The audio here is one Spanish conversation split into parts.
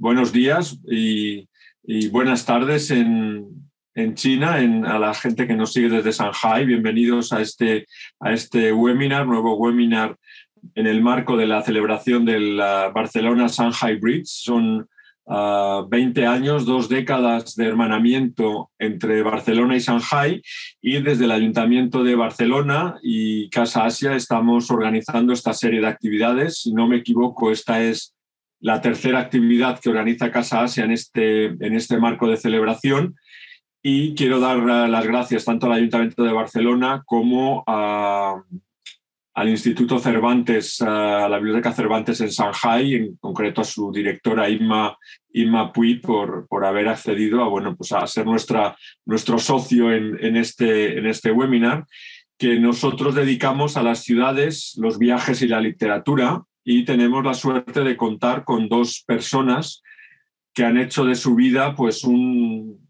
buenos días y, buenas tardes en, China, a la gente que nos sigue desde Shanghai. Bienvenidos a este, a este webinar, nuevo webinar en el marco de la celebración del Barcelona Shanghai Bridge. Son 20 años, dos décadas de hermanamiento entre Barcelona y Shanghai y desde el Ayuntamiento de Barcelona y Casa Asia estamos organizando esta serie de actividades. Si no me equivoco, esta es la tercera actividad que organiza Casa Asia en este, en este marco de celebración. Y quiero dar las gracias tanto al Ayuntamiento de Barcelona como al Instituto Cervantes, a la Biblioteca Cervantes en Shanghai, en concreto a su directora Inma, Inma por, por haber accedido a, bueno, pues a ser nuestra, nuestro socio en, este, en este webinar, que nosotros dedicamos a las ciudades, los viajes y la literatura, y tenemos la suerte de contar con dos personas que han hecho de su vida pues un,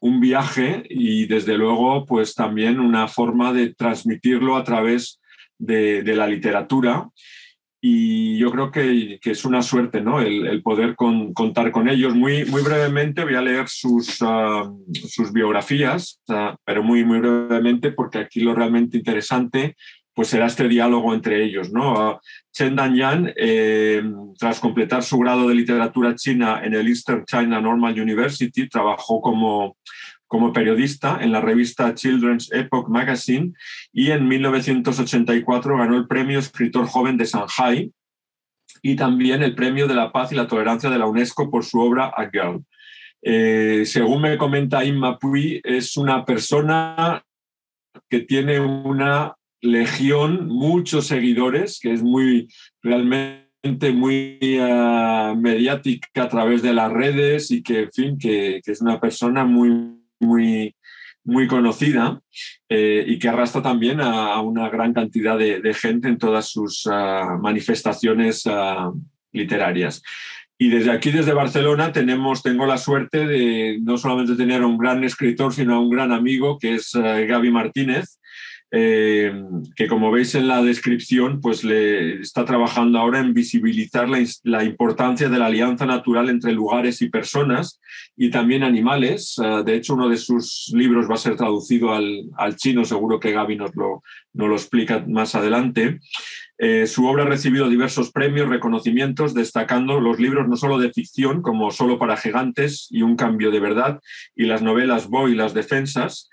un viaje y desde luego pues también una forma de transmitirlo a través de, la literatura y yo creo que, es una suerte ¿no? el, poder contar con ellos. Muy, muy brevemente voy a leer sus, ah, sus biografías, ah, pero muy, muy brevemente porque aquí lo realmente interesante pues será este diálogo entre ellos. ¿no? Chen Danyan, eh, tras completar su grado de literatura china en el Eastern China Normal University, trabajó como como periodista en la revista Children's Epoch Magazine y en 1984 ganó el premio Escritor Joven de Shanghai y también el premio de la paz y la tolerancia de la UNESCO por su obra A Girl. Eh, según me comenta Inma Pui, es una persona que tiene una legión, muchos seguidores, que es muy realmente muy uh, mediática a través de las redes y que, en fin, que, es una persona muy muy, muy conocida eh, y que arrastra también a, una gran cantidad de, gente en todas sus ah, manifestaciones literarias. Y desde aquí, desde Barcelona, tenemos, tengo la suerte de no solamente tener a un gran escritor, sino a un gran amigo, que es Gaby Martínez, eh, que como veis en la descripción, pues le está trabajando ahora en visibilizar la, importancia de la alianza natural entre lugares y personas y también animales. Eh, de hecho, uno de sus libros va a ser traducido al, chino, seguro que Gaby nos lo, nos lo explica más adelante. Eh, su obra ha recibido diversos premios, reconocimientos, destacando los libros no solo de ficción, como Solo para Gigantes y Un Cambio de Verdad, y las novelas Bo y Las Defensas,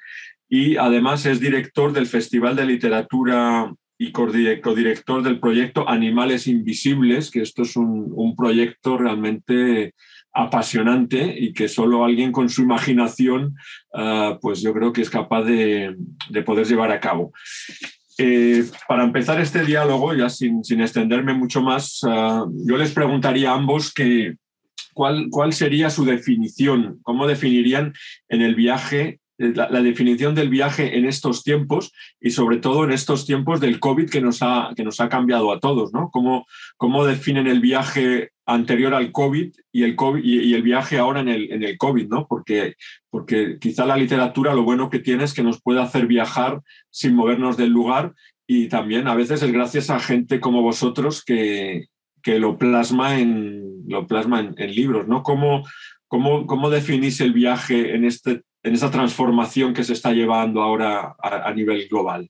y además es director del Festival de Literatura y codirector del proyecto Animales Invisibles, que esto es un, proyecto realmente apasionante y que solo alguien con su imaginación, ah, pues yo creo que es capaz de, poder llevar a cabo. Eh, para empezar este diálogo, ya sin, extenderme mucho más, ah, yo les preguntaría a ambos que, cuál, cuál sería su definición, cómo definirían en el viaje la, definición del viaje en estos tiempos y sobre todo en estos tiempos del COVID que nos ha, que nos ha cambiado a todos, ¿no? ¿Cómo, cómo definen el viaje anterior al COVID y el, COVID, y, el viaje ahora en el, en el COVID, ¿no? Porque, porque quizá la literatura lo bueno que tiene es que nos puede hacer viajar sin movernos del lugar y también a veces es gracias a gente como vosotros que, que lo plasma en, lo plasma en, libros, ¿no? ¿Cómo, cómo, ¿Cómo definís el viaje en este en esa transformación que se está llevando ahora a, nivel global?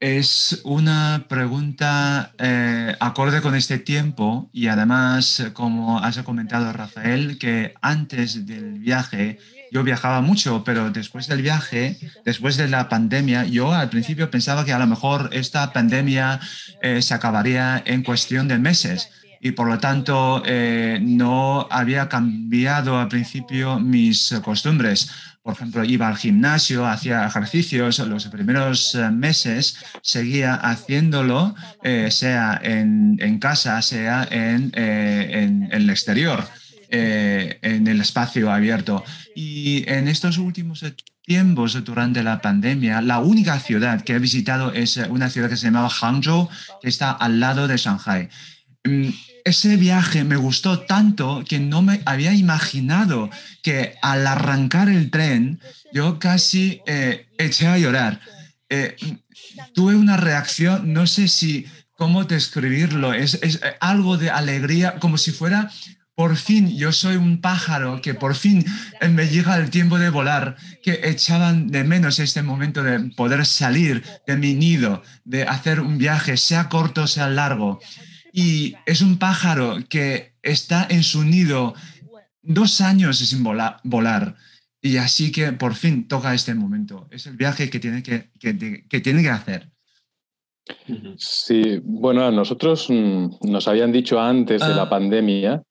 Es una pregunta eh, acorde con este tiempo y además, como has comentado Rafael, que antes del viaje yo viajaba mucho, pero después del viaje, después de la pandemia, yo al principio pensaba que a lo mejor esta pandemia eh, se acabaría en cuestión de meses y por lo tanto eh, no había cambiado al principio mis costumbres. Por ejemplo, iba al gimnasio, hacía ejercicios, los primeros eh, meses seguía haciéndolo, eh, sea en, casa, sea en, en, el exterior, en el espacio abierto. Y en estos últimos tiempos durante la pandemia, la única ciudad que he visitado es una ciudad que se llamaba Hangzhou, que está al lado de Shanghai. Ese viaje me gustó tanto que no me había imaginado que al arrancar el tren yo casi eh, eché a llorar. Eh, tuve una reacción, no sé si cómo describirlo, es, es algo de alegría, como si fuera por fin yo soy un pájaro que por fin me llega el tiempo de volar, que echaban de menos este momento de poder salir de mi nido, de hacer un viaje, sea corto, sea largo. Y es un pájaro que está en su nido dos años sin volar. Y así que por fin toca este momento. Es el viaje que tiene que, que, tiene que hacer. Sí, bueno, a nosotros mm, nos habían dicho antes de la ah. pandemia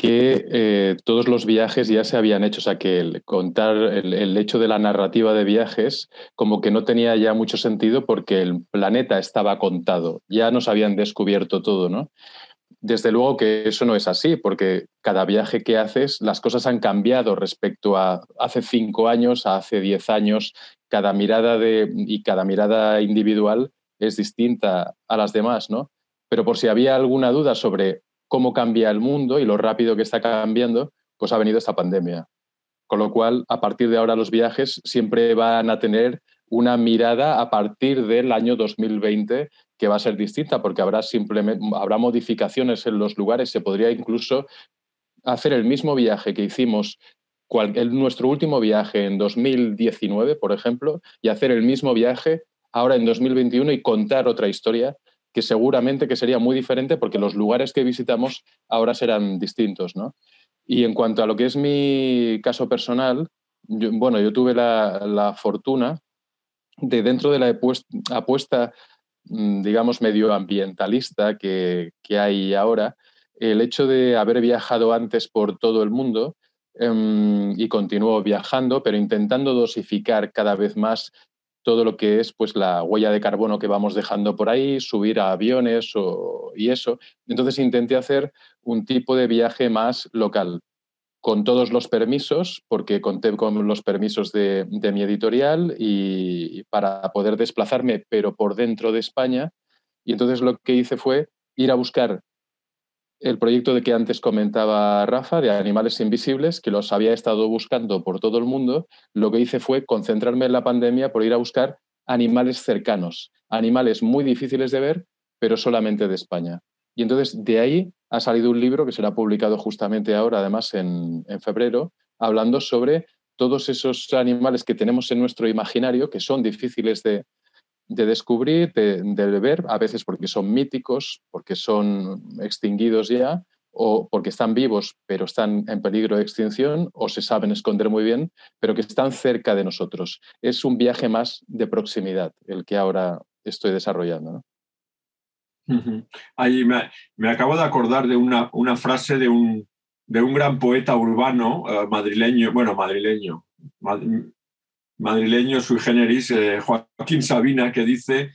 que eh, todos los viajes ya se habían hecho, o sea que el contar el, hecho de la narrativa de viajes como que no tenía ya mucho sentido porque el planeta estaba contado, ya nos habían descubierto todo, ¿no? Desde luego que eso no es así, porque cada viaje que haces, las cosas han cambiado respecto a hace cinco años, a hace diez años, cada mirada de, y cada mirada individual es distinta a las demás, ¿no? Pero por si había alguna duda sobre cómo cambia el mundo y lo rápido que está cambiando, pues ha venido esta pandemia. Con lo cual, a partir de ahora los viajes siempre van a tener una mirada a partir del año 2020 que va a ser distinta porque habrá simplemente habrá modificaciones en los lugares, se podría incluso hacer el mismo viaje que hicimos nuestro último viaje en 2019, por ejemplo, y hacer el mismo viaje ahora en 2021 y contar otra historia que seguramente que sería muy diferente porque los lugares que visitamos ahora serán distintos, ¿no? Y en cuanto a lo que es mi caso personal, bueno, yo tuve la, fortuna de dentro de la apuesta, mm, digamos, medioambientalista que, que, hay ahora, el hecho de haber viajado antes por todo el mundo em, y continúo viajando, pero intentando dosificar cada vez más todo lo que es pues la huella de carbono que vamos dejando por ahí, subir a aviones y eso. Entonces intenté hacer un tipo de viaje más local, con todos los permisos, porque conté con los permisos de, de mi editorial y para poder desplazarme, pero por dentro de España. Y entonces lo que hice fue ir a buscar el proyecto de que antes comentaba Rafa, de Animales Invisibles, que los había estado buscando por todo el mundo, lo que hice fue concentrarme en la pandemia por ir a buscar animales cercanos, animales muy difíciles de ver, pero solamente de España. Y entonces de ahí ha salido un libro que será publicado justamente ahora, además en, en febrero, hablando sobre todos esos animales que tenemos en nuestro imaginario, que son difíciles de, de descubrir, de, ver, a veces porque son míticos, porque son extinguidos ya, o porque están vivos pero están en peligro de extinción, o se saben esconder muy bien, pero que están cerca de nosotros. Es un viaje más de proximidad el que ahora estoy desarrollando. Ahí me, acabo de acordar de una, una frase de un, de un, gran poeta urbano eh, madrileño, bueno, madrileño, madrileño sui generis, eh, Joaquín Sabina, que dice,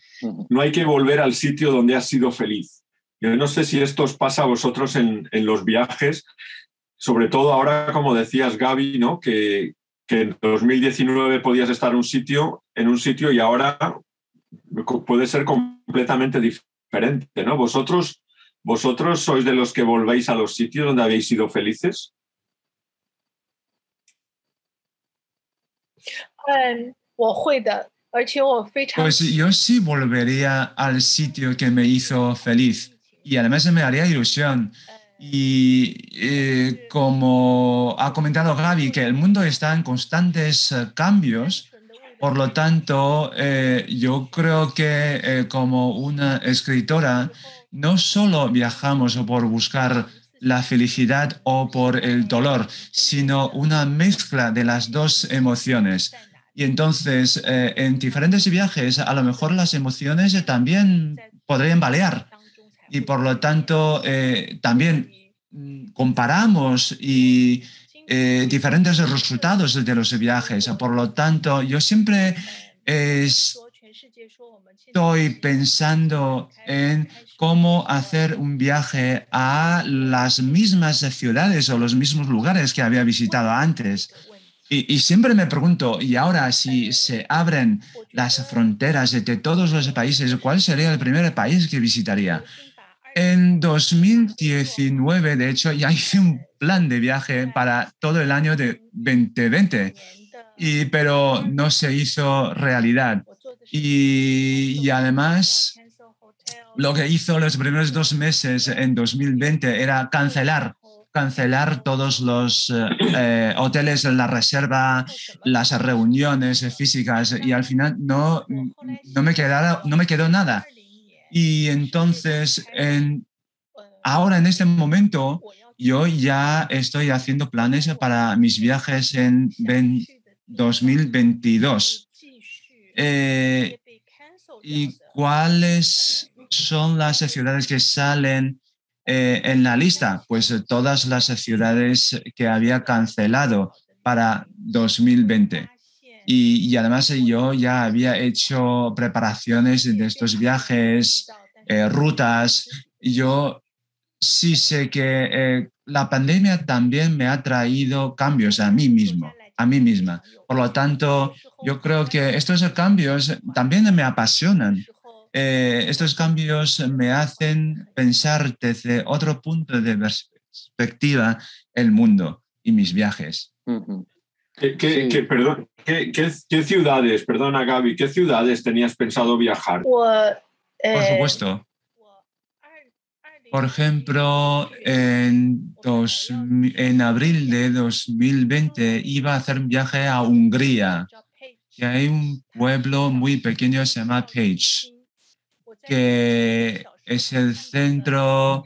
no hay que volver al sitio donde has sido feliz. Yo no sé si esto os pasa a vosotros en, los viajes, sobre todo ahora, como decías, Gaby, ¿no? que, en 2019 podías estar en un sitio, en un sitio y ahora puede ser completamente diferente. ¿no? ¿Vosotros, ¿Vosotros sois de los que volvéis a los sitios donde habéis sido felices? Pues yo sí volvería al sitio que me hizo feliz y además me haría ilusión. Y eh, como ha comentado Gaby, que el mundo está en constantes eh, cambios, por lo tanto, eh, yo creo que como una escritora, no solo viajamos por buscar la felicidad o por el dolor, sino una mezcla de las dos emociones. Y entonces, eh, en diferentes viajes, a lo mejor las emociones también podrían balear. Y por lo tanto, eh, también comparamos y eh, diferentes resultados de los viajes. Por lo tanto, yo siempre estoy pensando en cómo hacer un viaje a las mismas ciudades o los mismos lugares que había visitado antes. Y, siempre me pregunto, y ahora si se abren las fronteras de todos los países, ¿cuál sería el primer país que visitaría? En 2019, de hecho, ya hice un plan de viaje para todo el año de 2020, y, pero no se hizo realidad. Y, y además lo que hizo los primeros dos meses en 2020 era cancelar cancelar todos los eh, eh, hoteles la reserva, las reuniones físicas y al final no, no, me, no me quedó nada. Y entonces, en, ahora en este momento, yo ya estoy haciendo planes para mis viajes en 2022. Eh, ¿Y cuáles son las ciudades que salen eh, en la lista? Pues eh, todas las ciudades que había cancelado para 2020. Y, y además yo ya había hecho preparaciones de estos viajes, rutas. Yo sí sé que la pandemia también me ha traído cambios a mí mismo, a mí misma. Por lo tanto, yo creo que estos cambios también me apasionan. Eh, estos cambios me hacen pensar desde otro punto de perspectiva el mundo y mis viajes. ¿Qué, perdón, ¿qué, ciudades, perdona Gaby, qué ciudades tenías pensado viajar? Por supuesto. Por ejemplo, en, en abril de 2020 iba a hacer un viaje a Hungría, y hay un pueblo muy pequeño que se llama Page, que es el centro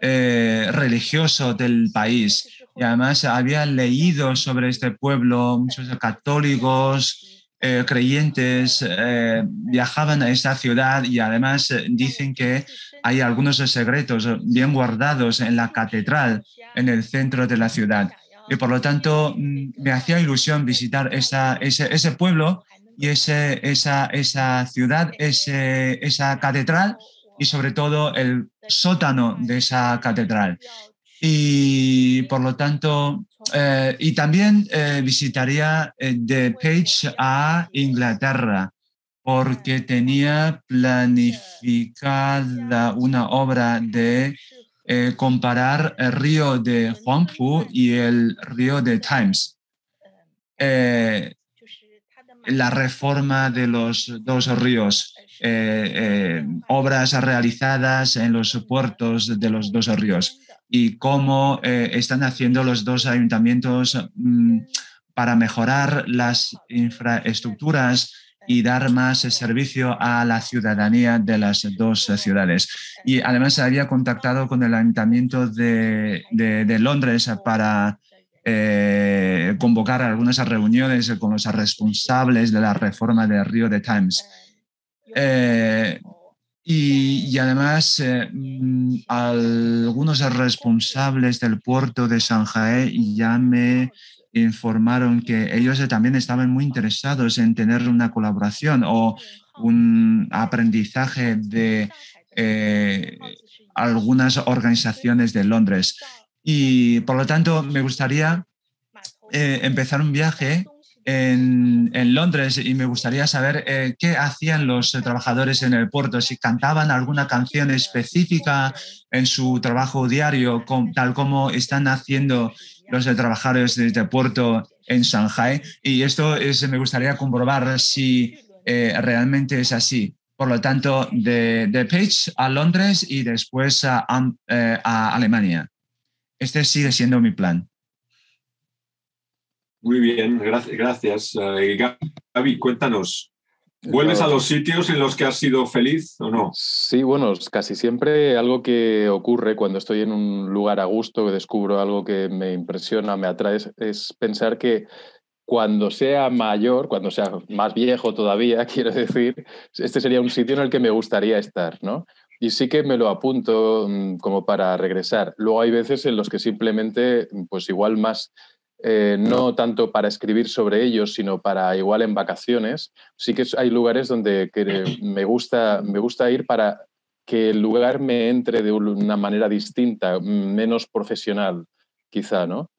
eh, religioso del país. Y además había leído sobre este pueblo, muchos católicos, eh, creyentes eh, viajaban a esta ciudad y además dicen que hay algunos secretos bien guardados en la catedral en el centro de la ciudad. Y por lo tanto, mm, me hacía ilusión visitar esa, ese, ese, pueblo y ese, esa, esa ciudad, ese, esa catedral y sobre todo el sótano de esa catedral. Y por lo tanto, eh, y también eh, visitaría eh, de Page a Inglaterra porque tenía planificada una obra de comparar el río de Huangpu y el río de Times. La reforma de los dos ríos, eh, obras realizadas en los puertos de los dos ríos y cómo están haciendo los dos ayuntamientos mm, para mejorar las infraestructuras y dar más servicio a la ciudadanía de las dos ciudades. Y además había contactado con el Ayuntamiento de, Londres para eh, convocar algunas reuniones con los responsables de la reforma del Río de Times. Eh, y, además, eh, mm, algunos responsables del puerto de Shanghai ya me informaron que ellos también estaban muy interesados en tener una colaboración o un aprendizaje de algunas organizaciones de Londres. Y por lo tanto, me gustaría eh, empezar un viaje en, Londres y me gustaría saber eh, qué hacían los trabajadores en el puerto, si cantaban alguna canción específica en su trabajo diario, tal como están haciendo los trabajadores de este puerto en Shanghai. Y esto es, me gustaría comprobar si eh, realmente es así. Por lo tanto, de, de Page a Londres y después a, eh, a, Alemania. Este sigue siendo mi plan. Muy bien, gracias. gracias. Eh, Gaby, cuéntanos, ¿Vuelves a los sitios en los que has sido feliz o no? Sí, bueno, casi siempre algo que ocurre cuando estoy en un lugar a gusto, que descubro algo que me impresiona, me atrae, es pensar que cuando sea mayor, cuando sea más viejo todavía, quiero decir, este sería un sitio en el que me gustaría estar, ¿no? Y sí que me lo apunto mm, como para regresar. Luego hay veces en los que simplemente, pues igual más eh, no tanto para escribir sobre ellos, sino para igual en vacaciones. Sí que hay lugares donde me, gusta, me gusta ir para que el lugar me entre de una manera distinta, menos profesional, quizá, ¿no?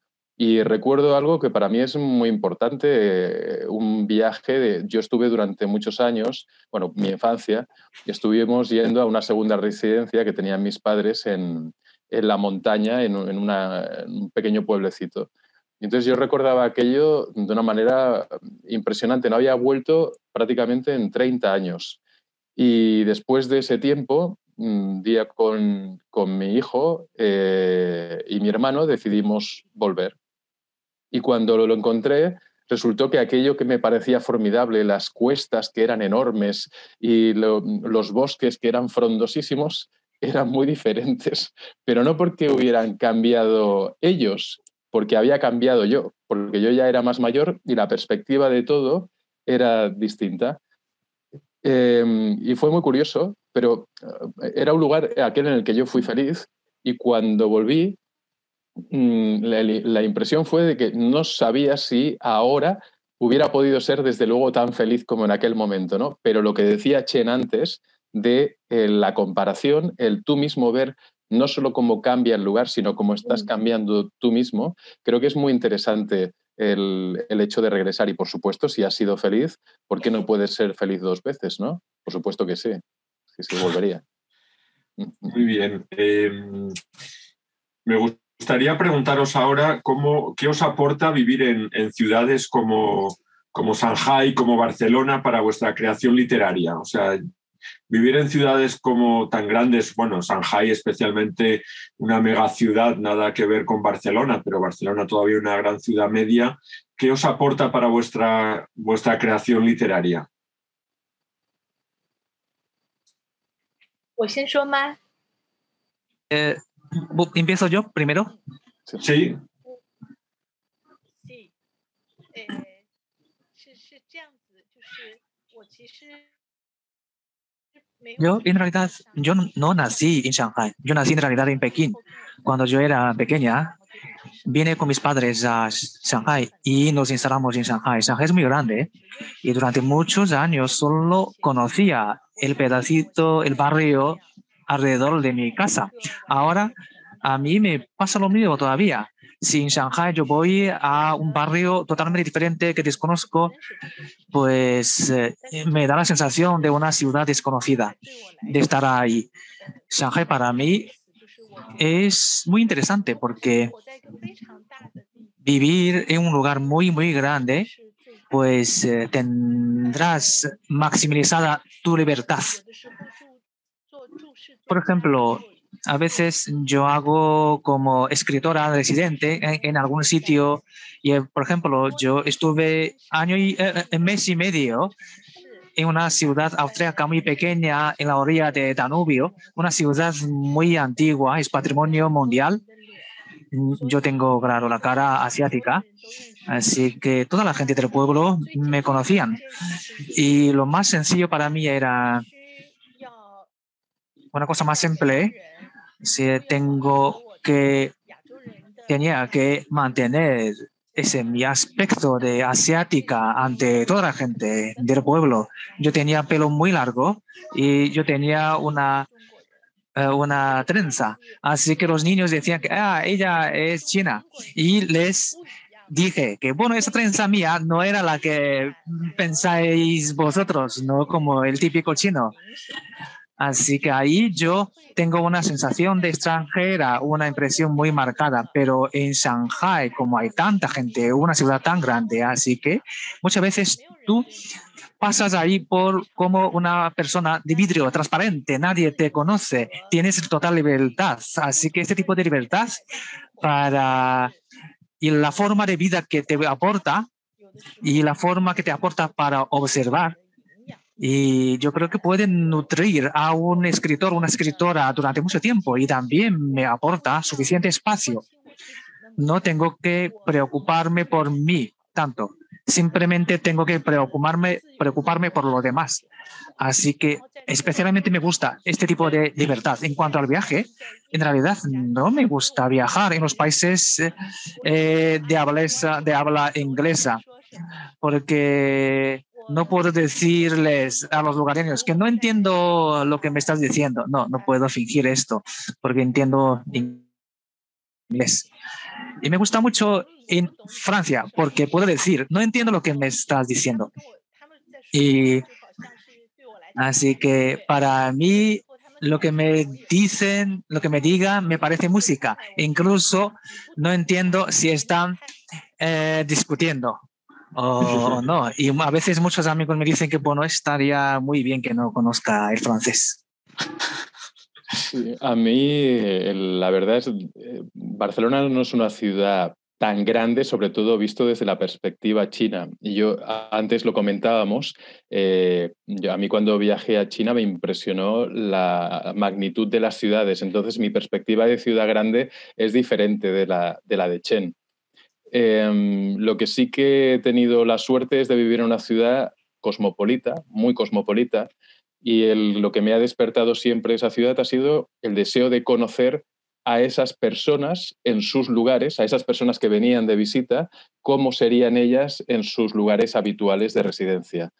Y recuerdo algo que para mí es muy importante, eh, un viaje, de, yo estuve durante muchos años, bueno, mi infancia, y estuvimos yendo a una segunda residencia que tenían mis padres en, la montaña, en, en un pequeño pueblecito. Entonces yo recordaba aquello de una manera impresionante. No había vuelto prácticamente en 30 años. Y después de ese tiempo un día con, con mi hijo eh, y mi hermano decidimos volver. Y cuando lo encontré, resultó que aquello que me parecía formidable, las cuestas que eran enormes y los bosques que eran frondosísimos, eran muy diferentes, pero no porque hubieran cambiado ellos, porque había cambiado yo, porque yo ya era más mayor y la perspectiva de todo era distinta. Em, y fue muy curioso, pero eh, era un lugar aquel en el que yo fui feliz y cuando volví Mm, la, impresión fue de que no sabía si ahora hubiera podido ser desde luego tan feliz como en aquel momento, ¿no? Pero lo que decía Chen antes de eh, la comparación, el tú mismo ver no solo cómo cambia el lugar, sino cómo estás cambiando tú mismo, creo que es muy interesante el, hecho de regresar. Y por supuesto, si has sido feliz, ¿por qué no puedes ser feliz dos veces, no? Por supuesto que sí, sí, sí, volvería. Muy bien. Em, me gusta gustaría preguntaros ahora cómo, qué os aporta vivir en, ciudades como, como Shanghai, como Barcelona para vuestra creación literaria. O sea, vivir en ciudades como tan grandes, bueno, Shanghai especialmente una mega ciudad, nada que ver con Barcelona, pero Barcelona todavía una gran ciudad media. ¿Qué os aporta para vuestra, vuestra creación literaria? Pues ¿Empiezo yo primero? Sí. Yo en realidad, yo no nací en Shanghai, yo nací en realidad en Pekín. Cuando yo era pequeña, vine con mis padres a Shanghai y nos instalamos en Shanghai. Shanghai es muy grande y durante muchos años solo conocía el pedacito, el barrio alrededor de mi casa. Ahora a mí me pasa lo mismo todavía. Si en Shanghai yo voy a un barrio totalmente diferente que desconozco, pues eh, me da la sensación de una ciudad desconocida, de estar ahí. Shanghai para mí es muy interesante porque vivir en un lugar muy, muy grande, pues eh, tendrás maximizada tu libertad. Por ejemplo, a veces yo hago como escritora residente en, algún sitio y, eh, por ejemplo, yo estuve año y eh, eh, mes y medio en una ciudad austríaca muy pequeña en la orilla de Danubio, una ciudad muy antigua, es patrimonio mundial. Yo tengo, claro, la cara asiática, así que toda la gente del pueblo me conocían. Y lo más sencillo para mí era una cosa más simple, si tengo que, tenía que mantener ese mi aspecto de asiática ante toda la gente del pueblo. Yo tenía pelo muy largo y yo tenía una, eh, una trenza. Así que los niños decían que ah, ella es china. Y les dije que, bueno, esa trenza mía no era la que pensáis vosotros, no como el típico chino. Así que ahí yo tengo una sensación de extranjera, una impresión muy marcada, pero en Shanghai, como hay tanta gente, una ciudad tan grande, así que muchas veces tú pasas ahí por como una persona de vidrio transparente, nadie te conoce, tienes total libertad. Así que este tipo de libertad para y la forma de vida que te aporta y la forma que te aporta para observar y yo creo que pueden nutrir a un escritor, una escritora durante mucho tiempo y también me aporta suficiente espacio. No tengo que preocuparme por mí tanto, simplemente tengo que preocuparme, preocuparme por lo demás. Así que especialmente me gusta este tipo de libertad. En cuanto al viaje, en realidad no me gusta viajar en los países eh, de, habla, de habla inglesa, porque no puedo decirles a los lugareños que no entiendo lo que me estás diciendo. No, no puedo fingir esto porque entiendo inglés. Y me gusta mucho en Francia porque puedo decir, no entiendo lo que me estás diciendo. Y así que para mí lo que me dicen, lo que me digan, me parece música. Incluso no entiendo si están eh, discutiendo o no. Y a veces muchos amigos me dicen que bueno, estaría muy bien que no conozca el francés. a mí, la verdad es, eh, Barcelona no es una ciudad tan grande, sobre todo visto desde la perspectiva china. Y yo antes lo comentábamos, eh, a mí cuando viajé a China me impresionó la magnitud de las ciudades, entonces mi perspectiva de ciudad grande es diferente de, la de Chen. Em, lo que sí que he tenido la suerte es de vivir en una ciudad cosmopolita, muy cosmopolita, y lo que me ha despertado siempre esa ciudad ha sido el deseo de conocer a esas personas en sus lugares, a esas personas que venían de visita, cómo serían ellas en sus lugares habituales de residencia.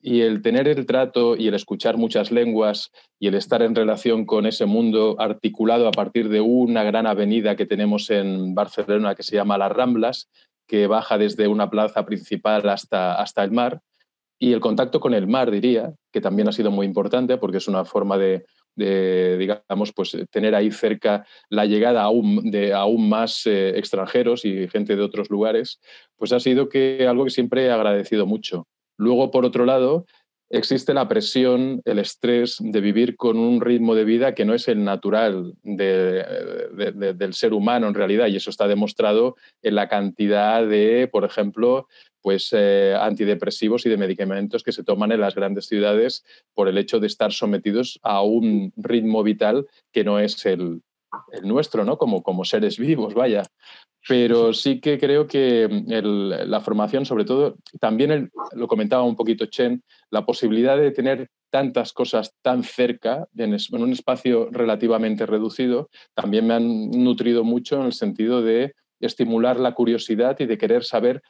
Y el tener el trato y el escuchar muchas lenguas y el estar en relación con ese mundo articulado a partir de una gran avenida que tenemos en Barcelona que se llama Las Ramblas, que baja desde una plaza principal hasta, hasta el mar, y el contacto con el mar, diría, que también ha sido muy importante porque es una forma de, digamos, pues tener ahí cerca la llegada aún, de aún más eh, extranjeros y gente de otros lugares, pues ha sido que algo que siempre he agradecido mucho. Luego, por otro lado, existe la presión, el estrés de vivir con un ritmo de vida que no es el natural del ser humano en realidad, y eso está demostrado en la cantidad de, por ejemplo, pues, eh, antidepresivos y de medicamentos que se toman en las grandes ciudades por el hecho de estar sometidos a un ritmo vital que no es el, nuestro, ¿no? Como, como seres vivos, vaya. Pero sí que creo que la formación, sobre todo, también lo comentaba un poquito Chen, la posibilidad de tener tantas cosas tan cerca, en, en un espacio relativamente reducido, también me han nutrido mucho en el sentido de estimular la curiosidad y de querer saber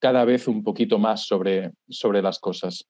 cada vez un poquito más sobre, sobre las cosas.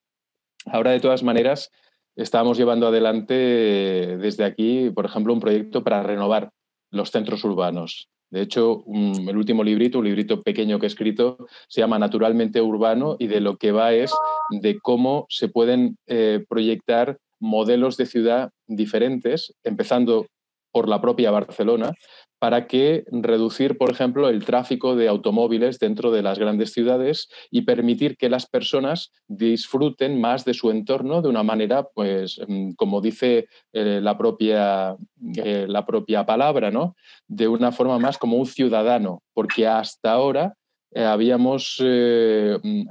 Ahora, de todas maneras, estamos llevando adelante desde aquí, por ejemplo, un proyecto para renovar los centros urbanos. De hecho, el último librito, un librito pequeño que he escrito, se llama Naturalmente Urbano y de lo que va es de cómo se pueden eh, proyectar modelos de ciudad diferentes, empezando por la propia Barcelona, para que reducir, por ejemplo, el tráfico de automóviles dentro de las grandes ciudades y permitir que las personas disfruten más de su entorno de una manera, pues, mm, como dice eh, la, propia, eh, la propia palabra, ¿no? De una forma más como un ciudadano, porque hasta ahora eh, habíamos mm,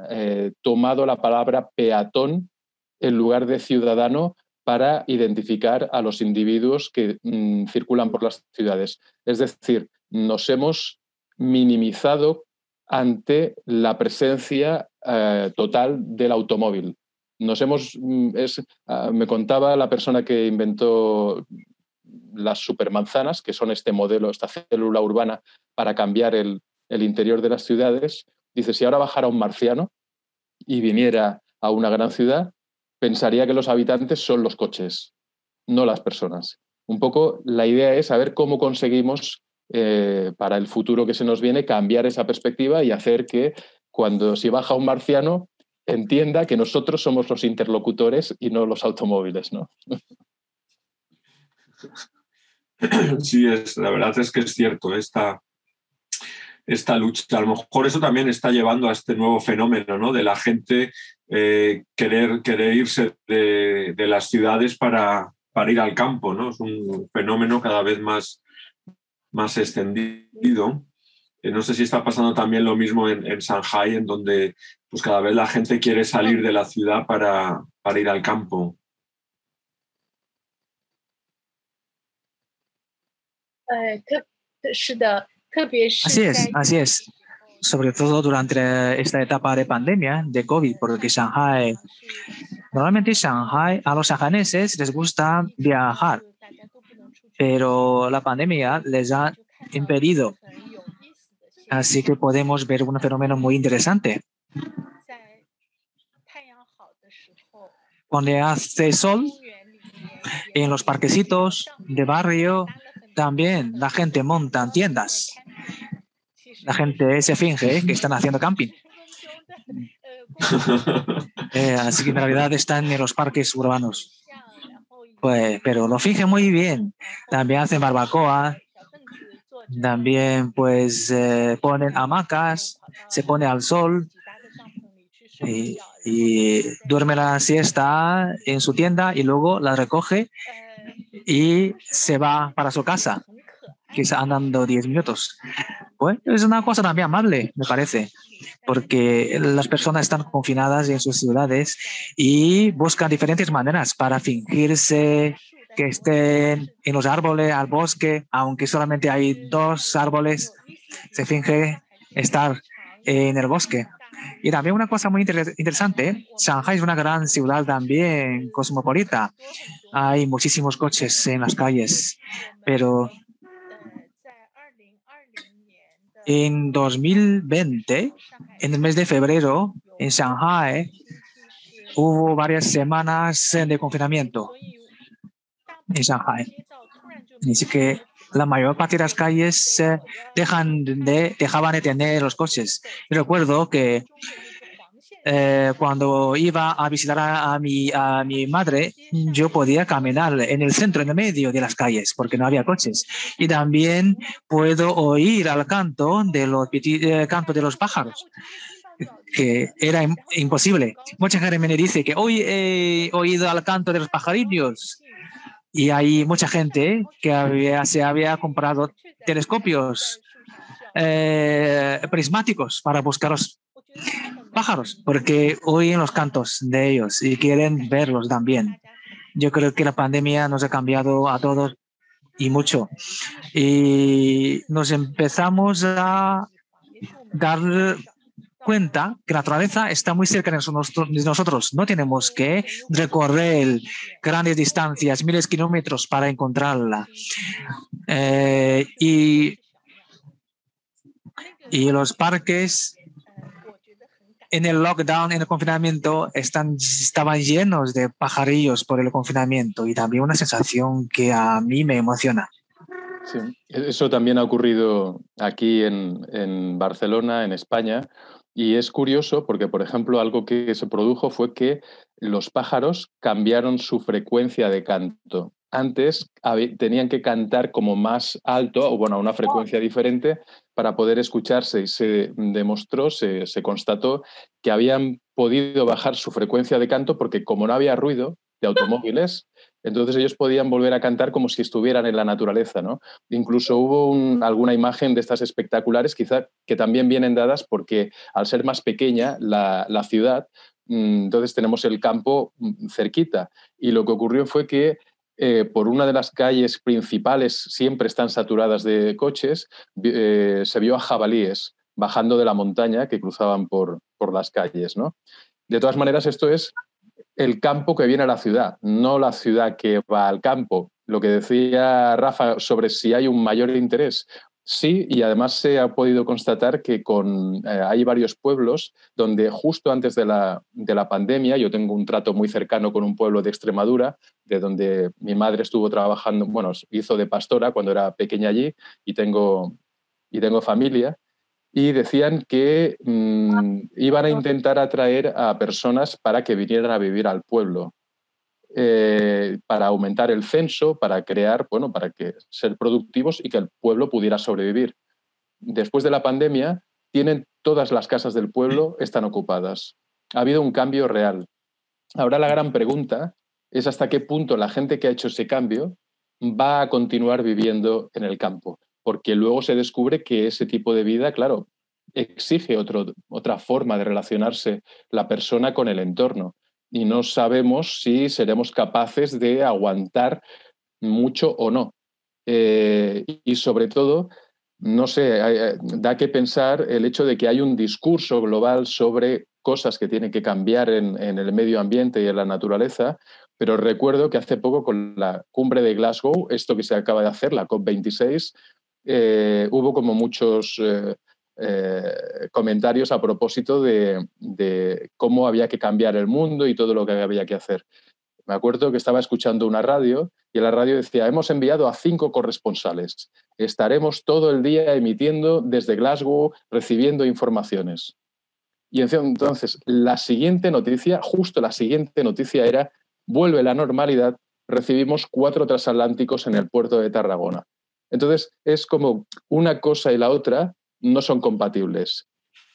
tomado la palabra peatón en lugar de ciudadano para identificar a los individuos que mm, circulan por las ciudades. Es decir, nos hemos minimizado ante la presencia eh, total del automóvil. Nos hemos, mm, ah, me contaba la persona que inventó las supermanzanas, que son este modelo, esta célula urbana para cambiar el interior de las ciudades. Dice, si ahora bajara un marciano y viniera a una gran ciudad, pensaría que los habitantes son los coches, no las personas. Un poco la idea es saber cómo conseguimos eh, para el futuro que se nos viene cambiar esa perspectiva y hacer que cuando si baja un marciano entienda que nosotros somos los interlocutores y no los automóviles, ¿no? Sí, es, la verdad es que es cierto. Esta, esta lucha. A lo mejor eso también está llevando a este nuevo fenómeno ¿no? de la gente eh, querer, querer irse de, las ciudades para, para, ir al campo. ¿no? Es un fenómeno cada vez más, más extendido. Eh, no sé si está pasando también lo mismo en, en, Shanghai, en donde pues cada vez la gente quiere salir de la ciudad para, para ir al campo. Eh, Así es, así es. Sobre todo durante esta etapa de pandemia de COVID, porque Shanghai, normalmente Shanghai, a los shanghaneses les gusta viajar, pero la pandemia les ha impedido. Así que podemos ver un fenómeno muy interesante. Cuando hace sol, en los parquecitos de barrio, también la gente monta tiendas. La gente se finge que están haciendo camping. Eh, así que en realidad están en los parques urbanos. Pues, pero lo finge muy bien. También hacen barbacoa. También pues eh, ponen hamacas, se pone al sol y, y duerme la siesta en su tienda y luego la recoge y se va para su casa, quizá andando 10 minutos. Pues es una cosa también amable, me parece, porque las personas están confinadas en sus ciudades y buscan diferentes maneras para fingirse que estén en los árboles, al bosque, aunque solamente hay dos árboles, se finge estar en el bosque. Y también una cosa muy interesante, Shanghai es una gran ciudad también cosmopolita. Hay muchísimos coches en las calles, pero en 2020, en el mes de febrero, en Shanghai, hubo varias semanas de confinamiento en Shanghai. Así que la mayor parte de las calles dejan de, dejaban de tener los coches. Recuerdo que eh, cuando iba a visitar a, mi, a mi madre, yo podía caminar en el centro, en el medio de las calles, porque no había coches. Y también puedo oír al canto de los, eh, canto de los pájaros que era imposible. Mucha gente me dice que hoy he oído al canto de los pajarillos y hay mucha gente que se había comprado telescopios eh, prismáticos para buscar los pájaros, porque oyen los cantos de ellos y quieren verlos también. Yo creo que la pandemia nos ha cambiado a todos y mucho. Y nos empezamos a dar cuenta que la naturaleza está muy cerca de nosotros. No tenemos que recorrer grandes distancias, miles de kilómetros para encontrarla. Eh, y, los parques en el lockdown, en el confinamiento, estaban llenos de pajarillos por el confinamiento y también una sensación que a mí me emociona. Eso también ha ocurrido aquí en Barcelona, en España, y es curioso porque, por ejemplo, algo que se produjo fue que los pájaros cambiaron su frecuencia de canto. Antes tenían que cantar como más alto o bueno, a una frecuencia diferente para poder escucharse y se demostró, se, se constató que habían podido bajar su frecuencia de canto porque como no había ruido de automóviles, entonces ellos podían volver a cantar como si estuvieran en la naturaleza, ¿no? Incluso hubo alguna imagen de estas espectaculares, quizá que también vienen dadas porque al ser más pequeña la, ciudad, mm, entonces tenemos el campo mm, cerquita. Y lo que ocurrió fue que eh, por una de las calles principales siempre están saturadas de coches, eh, se vio a jabalíes bajando de la montaña que cruzaban por, por las calles, ¿no? De todas maneras, esto es el campo que viene a la ciudad, no la ciudad que va al campo. Lo que decía Rafa sobre si hay un mayor interés. Sí, y además se ha podido constatar que con, eh, hay varios pueblos donde justo antes de la, de la pandemia, yo tengo un trato muy cercano con un pueblo de Extremadura, de donde mi madre estuvo trabajando, bueno, hizo de pastora cuando era pequeña allí y tengo, y tengo familia y decían que mm, iban a intentar atraer a personas para que vinieran a vivir al pueblo, eh, para aumentar el censo, para crear, bueno, para que ser productivos y que el pueblo pudiera sobrevivir. Después de la pandemia, tienen todas las casas del pueblo están ocupadas. Ha habido un cambio real. Ahora la gran pregunta es hasta qué punto la gente que ha hecho ese cambio va a continuar viviendo en el campo porque luego se descubre que ese tipo de vida, claro, exige otra forma de relacionarse la persona con el entorno y no sabemos si seremos capaces de aguantar mucho o no. Eh, y sobre todo, no sé, da que pensar el hecho de que hay un discurso global sobre cosas que tienen que cambiar en, en, el medio ambiente y en la naturaleza, pero recuerdo que hace poco con la cumbre de Glasgow, esto que se acaba de hacer, la COP26, eh, hubo como muchos eh, eh, comentarios a propósito de, cómo había que cambiar el mundo y todo lo que había que hacer. Me acuerdo que estaba escuchando una radio y la radio decía, hemos enviado a cinco corresponsales. Estaremos todo el día emitiendo desde Glasgow, recibiendo informaciones. Y entonces, la siguiente noticia, justo la siguiente noticia era, vuelve la normalidad, recibimos cuatro transatlánticos en el puerto de Tarragona. Entonces, es como una cosa y la otra no son compatibles.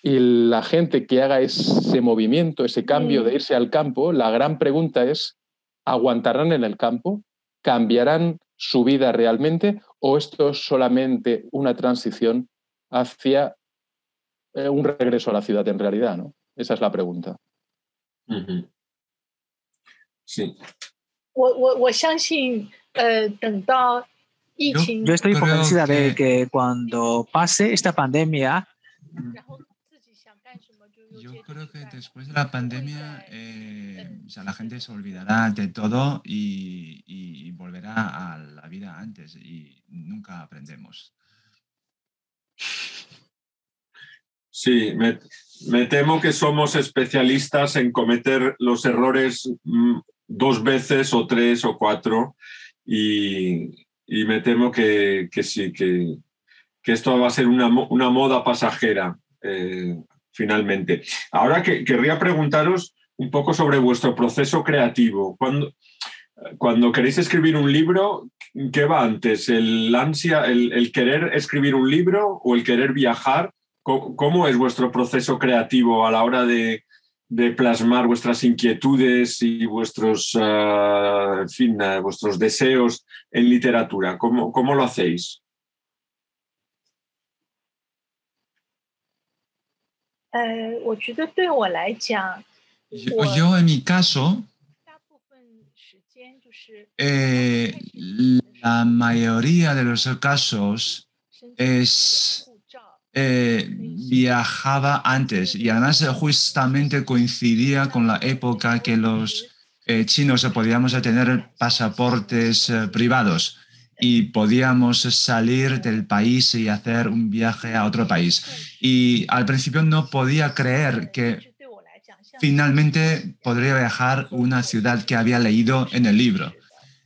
Y la gente que haga ese movimiento, ese cambio de irse al campo, la gran pregunta es, ¿aguantarán en el campo? cambiarán su vida realmente o esto es solamente una transición hacia eh, un regreso a la ciudad en realidad, ¿no? Esa es la pregunta. Sí. Yo, estoy convencida de que cuando pase esta pandemia, yo creo que después de la pandemia eh, la gente se olvidará de todo y, volverá a la vida antes y nunca aprendemos. Sí, me, temo que somos especialistas en cometer los errores mm, dos veces o tres o cuatro y, me temo que, sí, que, esto va a ser una, moda pasajera. Eh, finalmente. Ahora que querría preguntaros un poco sobre vuestro proceso creativo. Cuando, cuando queréis escribir un libro, ¿qué va antes? ¿El ansia, el, querer escribir un libro o el querer viajar? ¿Cómo, es vuestro proceso creativo a la hora de, plasmar vuestras inquietudes y vuestros, ah, fin, ah, vuestros deseos en literatura? ¿Cómo, cómo lo hacéis? yo, en mi caso, eh, la mayoría de los casos es eh, viajaba antes y además justamente coincidía con la época que los eh, chinos podíamos tener pasaportes privados y podíamos salir del país y hacer un viaje a otro país. Y al principio no podía creer que finalmente podría viajar a una ciudad que había leído en el libro.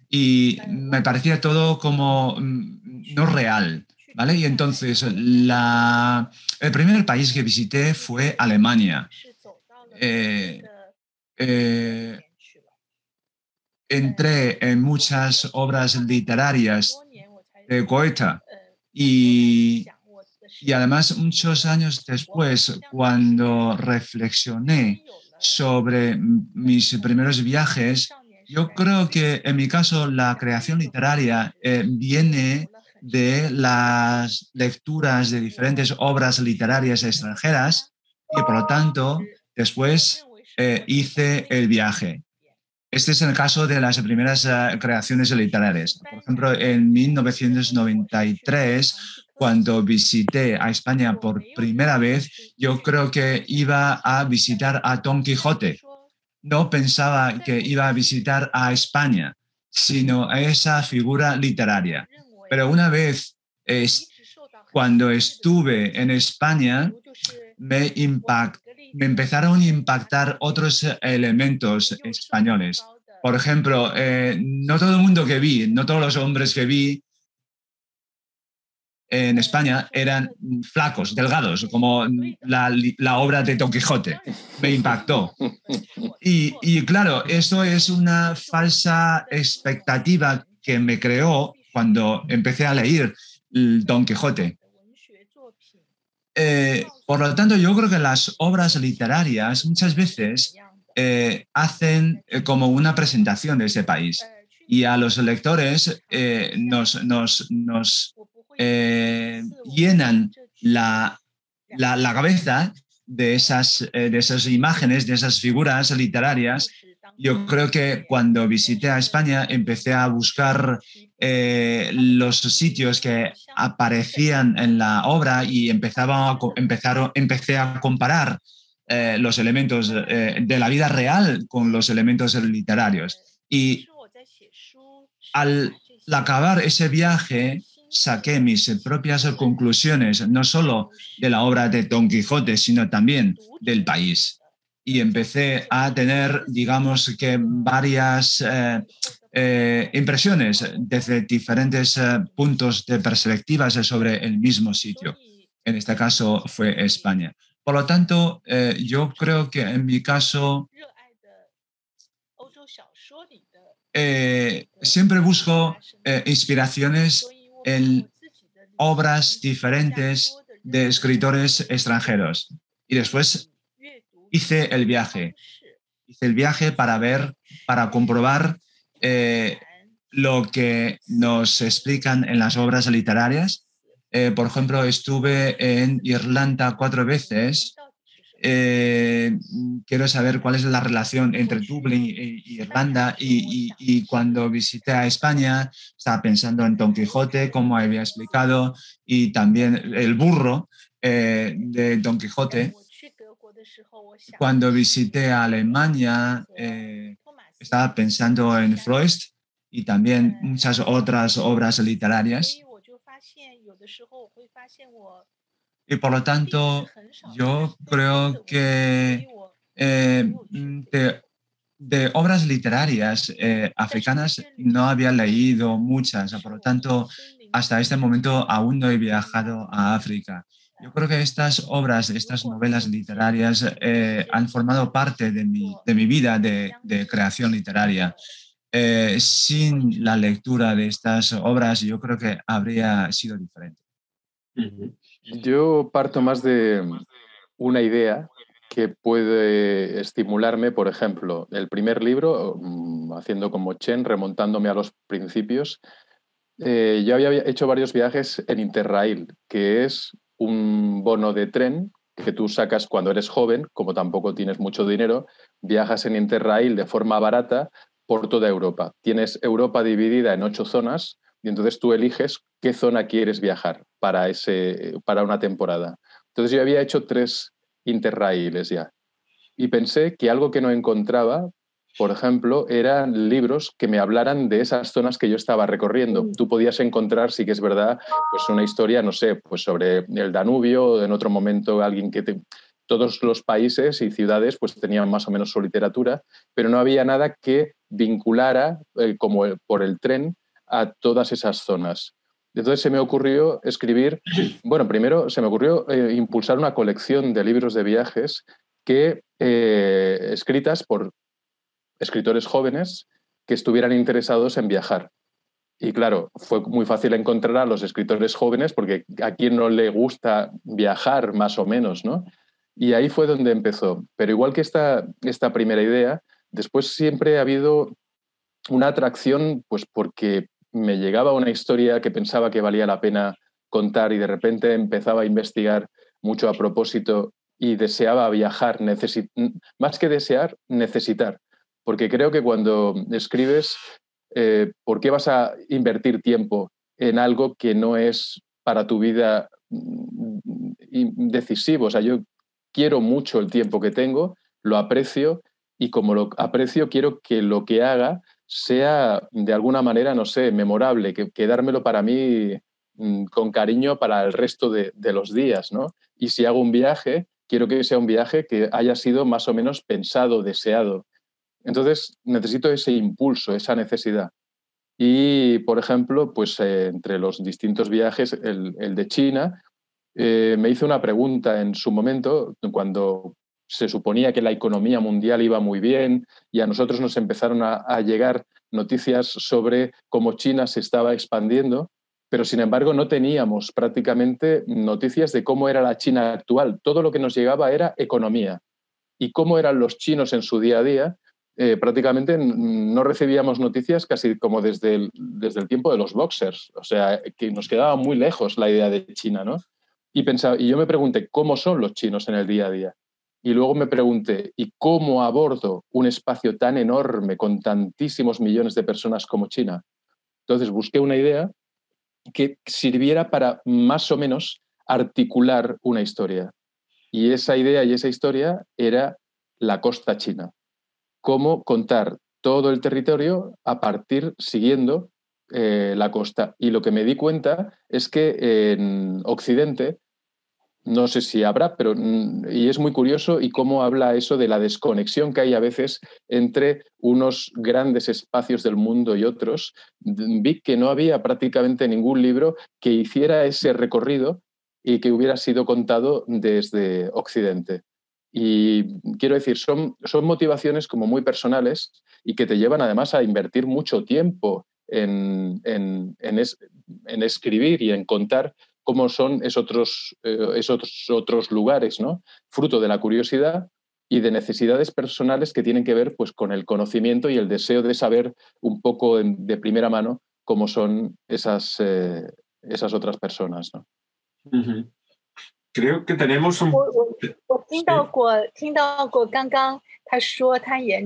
Y me parecía todo como mm, no real. ¿Vale? Y entonces la, el primer país que visité fue Alemania. Eh, eh, entré en muchas obras literarias de Goethe y, y además muchos años después, cuando reflexioné sobre mis primeros viajes, yo creo que en mi caso la creación literaria eh, viene de las lecturas de diferentes obras literarias extranjeras y por lo tanto después eh, hice el viaje. Este es el caso de las primeras eh, creaciones literarias. Por ejemplo, en 1993, cuando visité a España por primera vez, yo creo que iba a visitar a Don Quijote. No pensaba que iba a visitar a España, sino a esa figura literaria. Pero una vez, cuando estuve en España, me impactó me empezaron a impactar otros elementos españoles. Por ejemplo, eh, no todo el mundo que vi, no todos los hombres que vi en España eran flacos, delgados, como la, obra de Don Quijote. Me impactó. Y, y, claro, eso es una falsa expectativa que me creó cuando empecé a leer Don Quijote. Eh, por lo tanto, yo creo que las obras literarias muchas veces eh, hacen eh, como una presentación de ese país y a los lectores nos, nos, nos llenan la, la, la, cabeza de esas, de esas imágenes, de esas figuras literarias yo creo que cuando visité a España empecé a buscar eh, los sitios que aparecían en la obra y empezaba a, empezaron, empecé a comparar eh, los elementos eh, de la vida real con los elementos literarios. Y al acabar ese viaje, saqué mis propias conclusiones, no solo de la obra de Don Quijote, sino también del país y empecé a tener, digamos que, varias eh, eh, impresiones desde diferentes eh, puntos de perspectivas sobre el mismo sitio. En este caso fue España. Por lo tanto, yo creo que en mi caso siempre busco inspiraciones en obras diferentes de escritores extranjeros. Y después hice el viaje. Hice el viaje para ver, para comprobar eh, lo que nos explican en las obras literarias. Eh, por ejemplo, estuve en Irlanda cuatro veces. Eh, quiero saber cuál es la relación entre Dublín e Irlanda y, cuando visité a España estaba pensando en Don Quijote, como había explicado, y también el burro de Don Quijote. Cuando visité Alemania, estaba pensando en Freud y también muchas otras obras literarias. Y por lo tanto, yo creo que eh, de, obras literarias eh, africanas no había leído muchas, por lo tanto, hasta este momento aún no he viajado a África. Yo creo que estas obras, estas novelas literarias eh, han formado parte de mi, de mi vida de, creación literaria. Eh, sin la lectura de estas obras, yo creo que habría sido diferente. Yo parto más de una idea que puede estimularme, por ejemplo, el primer libro, mm, haciendo como Chen, remontándome a los principios. Eh, yo había hecho varios viajes en Interrail, que es un bono de tren que tú sacas cuando eres joven, como tampoco tienes mucho dinero, viajas en Interrail de forma barata por toda Europa. Tienes Europa dividida en ocho zonas y entonces tú eliges qué zona quieres viajar para, ese, para una temporada. Entonces yo había hecho tres interrailes ya y pensé que algo que no encontraba, por ejemplo, eran libros que me hablaran de esas zonas que yo estaba recorriendo. Mm. Tú podías encontrar, sí que es verdad, pues una historia, no sé, pues sobre el Danubio, o en otro momento alguien que te todos los países y ciudades pues tenían más o menos su literatura, pero no había nada que vinculara eh, como por el tren a todas esas zonas. Entonces se me ocurrió escribir, bueno, primero se me ocurrió eh, impulsar una colección de libros de viajes que eh, escritas por escritores jóvenes que estuvieran interesados en viajar. Y claro, fue muy fácil encontrar a los escritores jóvenes porque a quien no le gusta viajar más o menos, ¿no? Y ahí fue donde empezó. Pero igual que esta, esta primera idea, después siempre ha habido una atracción, pues porque me llegaba una historia que pensaba que valía la pena contar y de repente empezaba a investigar mucho a propósito y deseaba viajar, más que desear, necesitar. Porque creo que cuando escribes, eh, ¿por qué vas a invertir tiempo en algo que no es para tu vida mm, decisivo? O sea, yo quiero mucho el tiempo que tengo, lo aprecio y como lo aprecio quiero que lo que haga sea de alguna manera, no sé, memorable, que, quedármelo para mí mm, con cariño para el resto de, los días, ¿no? Y si hago un viaje, quiero que sea un viaje que haya sido más o menos pensado, deseado. Entonces, necesito ese impulso, esa necesidad. Y, por ejemplo, pues eh, entre los distintos viajes, el de China, eh, me hizo una pregunta en su momento, cuando se suponía que la economía mundial iba muy bien y a nosotros nos empezaron a, llegar noticias sobre cómo China se estaba expandiendo, pero sin embargo no teníamos prácticamente noticias de cómo era la China actual. Todo lo que nos llegaba era economía. Y cómo eran los chinos en su día a día, eh, prácticamente no recibíamos noticias casi como desde el, desde el tiempo de los boxers. O sea, que nos quedaba muy lejos la idea de China, ¿no? Y, pensaba, y yo me pregunté, ¿cómo son los chinos en el día a día? Y luego me pregunté, ¿y cómo abordo un espacio tan enorme con tantísimos millones de personas como China? Entonces busqué una idea que sirviera para más o menos articular una historia. Y esa idea y esa historia era la costa china. Cómo contar todo el territorio a partir, siguiendo eh, la costa. Y lo que me di cuenta es que en Occidente no sé si habrá, pero mm, y es muy curioso y cómo habla eso de la desconexión que hay a veces entre unos grandes espacios del mundo y otros. Vi que no había prácticamente ningún libro que hiciera ese recorrido y que hubiera sido contado desde Occidente. Y quiero decir, son, son motivaciones como muy personales y que te llevan además a invertir mucho tiempo en, en, en escribir y en contar cómo son esos otros, eh, esos otros lugares, ¿no? Fruto de la curiosidad y de necesidades personales que tienen que ver pues, con el conocimiento y el deseo de saber un poco de primera mano cómo son esas, eh, esas otras personas. ¿no? Creo que tenemos un...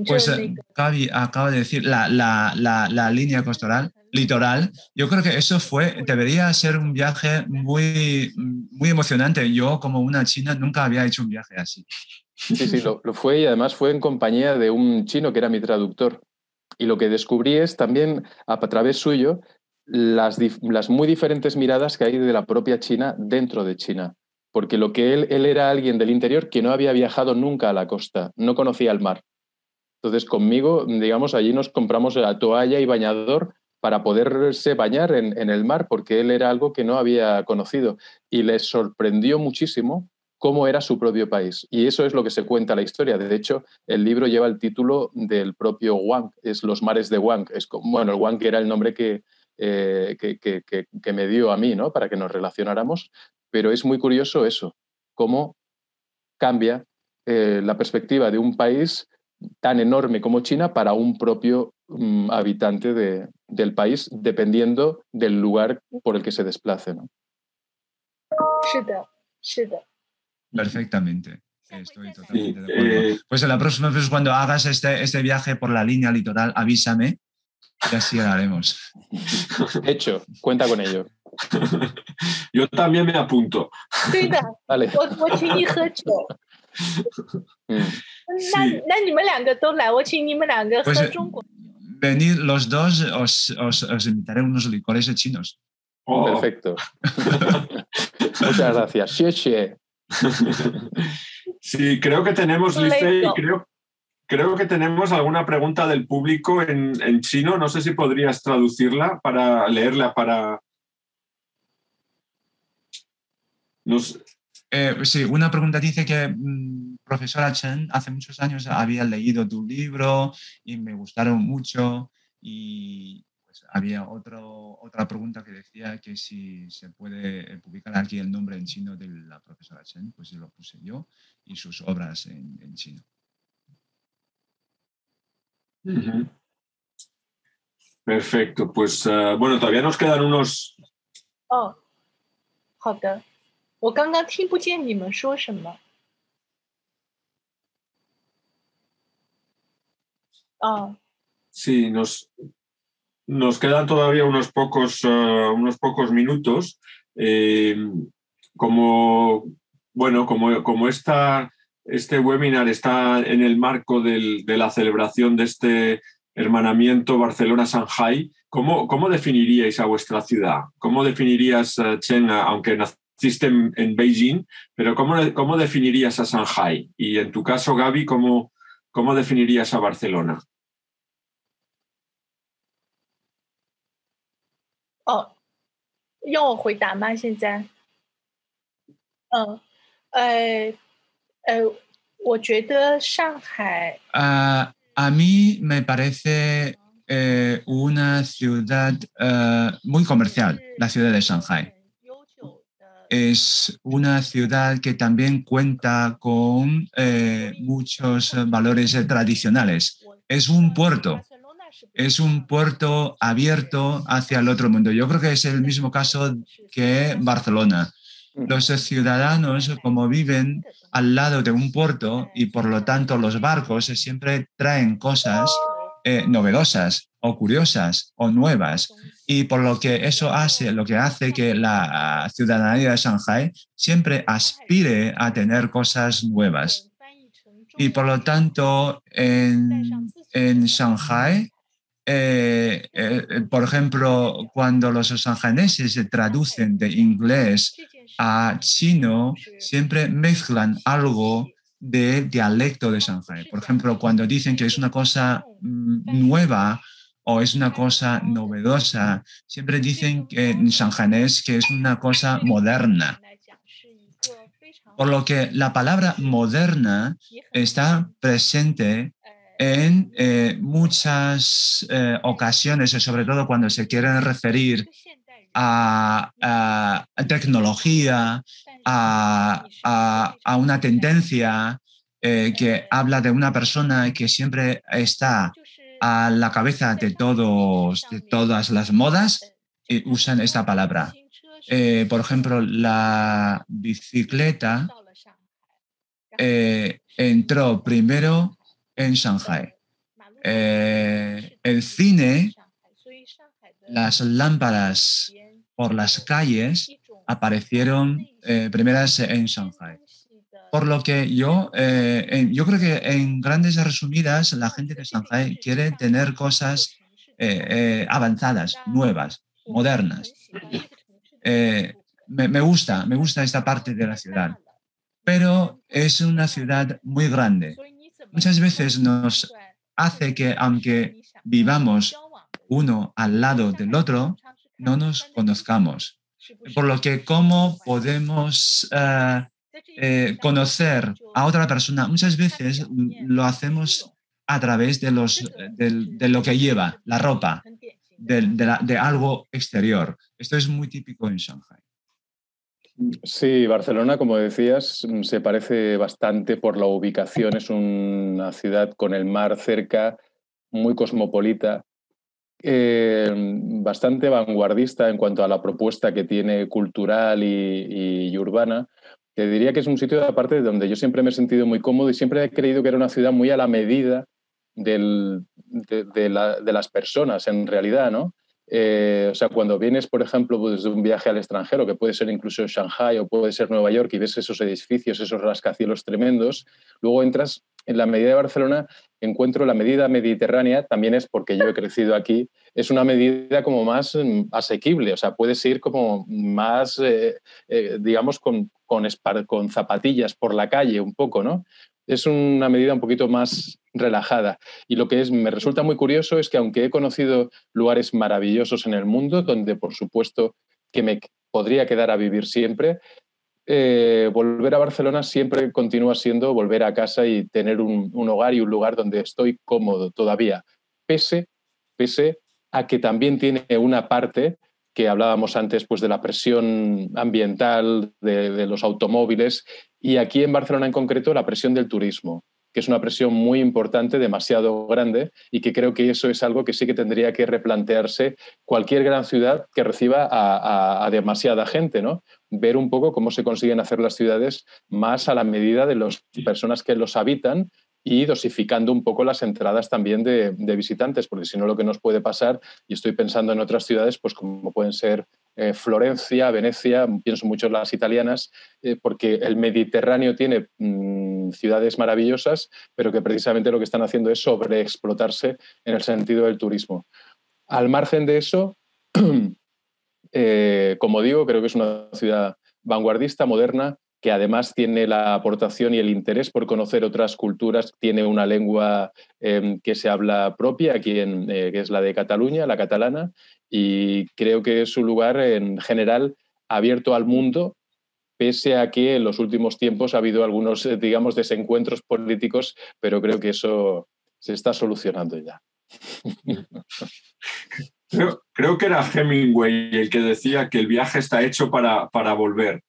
Pues Gaby acaba de decir la, la, la, la, línea costoral, litoral. Yo creo que eso fue, debería ser un viaje muy, muy emocionante. Yo como una china nunca había hecho un viaje así. Sí, sí, lo, lo fue y además fue en compañía de un chino que era mi traductor. Y lo que descubrí es también a través suyo las, las muy diferentes miradas que hay de la propia China dentro de China porque lo que él, él era alguien del interior que no había viajado nunca a la costa, no conocía el mar. Entonces conmigo, digamos, allí nos compramos la toalla y bañador para poderse bañar en, el mar, porque él era algo que no había conocido y le sorprendió muchísimo cómo era su propio país. Y eso es lo que se cuenta la historia. De hecho, el libro lleva el título del propio Wang, es Los mares de Wang. Es bueno, el Wang era el nombre que, eh, que, que, que, me dio a mí, ¿no? Para que nos relacionáramos, pero es muy curioso eso, cómo cambia eh, la perspectiva de un país tan enorme como China para un propio um, habitante de, del país, dependiendo del lugar por el que se desplace. ¿no? Perfectamente. Estoy totalmente de acuerdo. Eh, pues la próxima vez cuando hagas este, este viaje por la línea litoral, avísame y así lo haremos. Hecho, cuenta con ello. Yo también me apunto. vale. venid los dos, os, os, os, invitaré unos licores chinos. Oh. Perfecto. Muchas gracias. Sí, creo que tenemos, Lice, y creo, creo que tenemos alguna pregunta del público en, chino. No sé si podrías traducirla para leerla para, Nos... Eh, sí, una pregunta dice que mm, profesora Chen hace muchos años había leído tu libro y me gustaron mucho y pues, había otro, otra pregunta que decía que si se puede publicar aquí el nombre en chino de la profesora Chen, pues lo puse yo y sus obras en chino. Uh -huh. Perfecto, pues uh, bueno, todavía nos quedan unos... Oh, 好的。我刚刚听不见你们说什么。Ah. Sí, nos, nos quedan todavía unos pocos, uh, unos pocos minutos. Eh, como, bueno, como, como esta, este webinar está en el marco del, de la celebración de este hermanamiento Barcelona-Shanghai, ¿cómo, ¿cómo definiríais a vuestra ciudad? ¿Cómo definirías, uh, Chen, aunque existe en, en Beijing, pero ¿cómo, ¿cómo, definirías a Shanghai? Y en tu caso, Gaby, ¿cómo, cómo definirías a Barcelona? Oh, 用我回答吗？现在，嗯，呃， eh, a mí me parece eh, una ciudad uh, muy comercial, la ciudad de Shanghai. Es una ciudad que también cuenta con eh, muchos valores tradicionales. Es un puerto, es un puerto abierto hacia el otro mundo. Yo creo que es el mismo caso que Barcelona. Los ciudadanos, como viven al lado de un puerto y por lo tanto los barcos siempre traen cosas eh, novedosas o curiosas o nuevas. Y por lo que eso hace, lo que hace que la ciudadanía de Shanghai siempre aspire a tener cosas nuevas. Y por lo tanto, en, en Shanghai, eh, eh, por ejemplo, cuando los shanghaneses se traducen de inglés a chino, siempre mezclan algo de dialecto de Shanghai. Por ejemplo, cuando dicen que es una cosa mm, nueva o es una cosa novedosa, siempre dicen que en shanghainés que es una cosa moderna. Por lo que la palabra moderna está presente en eh, muchas eh, ocasiones, sobre todo cuando se quieren referir a, tecnología, a, a, a, una tendencia, eh, que habla de una persona que siempre está a la cabeza de, todos, de todas las modas, y usan esta palabra. Eh, por ejemplo, la bicicleta eh, entró primero en Shanghai. el cine, las lámparas por las calles aparecieron primeras en Shanghai. Por lo que yo, eh, yo creo que en grandes resumidas, la gente de Shanghai quiere tener cosas eh, eh, avanzadas, nuevas, modernas. Me, gusta, me gusta esta parte de la ciudad, pero es una ciudad muy grande. Muchas veces nos hace que, aunque vivamos uno al lado del otro, no nos conozcamos. Por lo que, ¿cómo podemos eh, conocer a otra persona, muchas veces lo hacemos a través de, los, de, lo que lleva, la ropa, de, algo exterior. Esto es muy típico en Shanghai. Sí, Barcelona, como decías, se parece bastante por la ubicación. Es una ciudad con el mar cerca, muy cosmopolita, eh, bastante vanguardista en cuanto a la propuesta que tiene cultural y urbana, te diría que es un sitio aparte donde yo siempre me he sentido muy cómodo y siempre he creído que era una ciudad muy a la medida de, las personas en realidad, ¿no? Eh, o sea, cuando vienes, por ejemplo, desde pues, un viaje al extranjero, que puede ser incluso Shanghai o puede ser Nueva York, y ves esos edificios, esos rascacielos tremendos, luego entras en la medida de Barcelona, encuentro la medida mediterránea, también es porque yo he crecido aquí, es una medida como más mm, asequible, o sea, puedes ir como más, eh, eh, digamos, con, con, con zapatillas por la calle un poco, ¿no? es una medida un poquito más relajada. Y lo que es, me resulta muy curioso es que aunque he conocido lugares maravillosos en el mundo, donde por supuesto que me podría quedar a vivir siempre, eh, volver a Barcelona siempre continúa siendo volver a casa y tener un, hogar y un lugar donde estoy cómodo todavía, pese, pese a que también tiene una parte que hablábamos antes pues, de la presión ambiental de, los automóviles y aquí en Barcelona en concreto la presión del turismo, que es una presión muy importante, demasiado grande y que creo que eso es algo que sí que tendría que replantearse cualquier gran ciudad que reciba a, demasiada gente, ¿no? Ver un poco cómo se consiguen hacer las ciudades más a la medida de las personas que los habitan y dosificando un poco las entradas también de, visitantes, porque si no lo que nos puede pasar, y estoy pensando en otras ciudades, pues como pueden ser eh, Florencia, Venecia, pienso mucho en las italianas, eh, porque el Mediterráneo tiene mm, ciudades maravillosas, pero que precisamente lo que están haciendo es sobreexplotarse en el sentido del turismo. Al margen de eso, eh, como digo, creo que es una ciudad vanguardista, moderna, que además tiene la aportación y el interés por conocer otras culturas, tiene una lengua em, que se habla propia aquí, en, eh, que es la de Cataluña, la catalana, y creo que es un lugar en general abierto al mundo, pese a que en los últimos tiempos ha habido algunos, eh, digamos, desencuentros políticos, pero creo que eso se está solucionando ya. Creo, que era Hemingway el que decía que el viaje está hecho para, para volver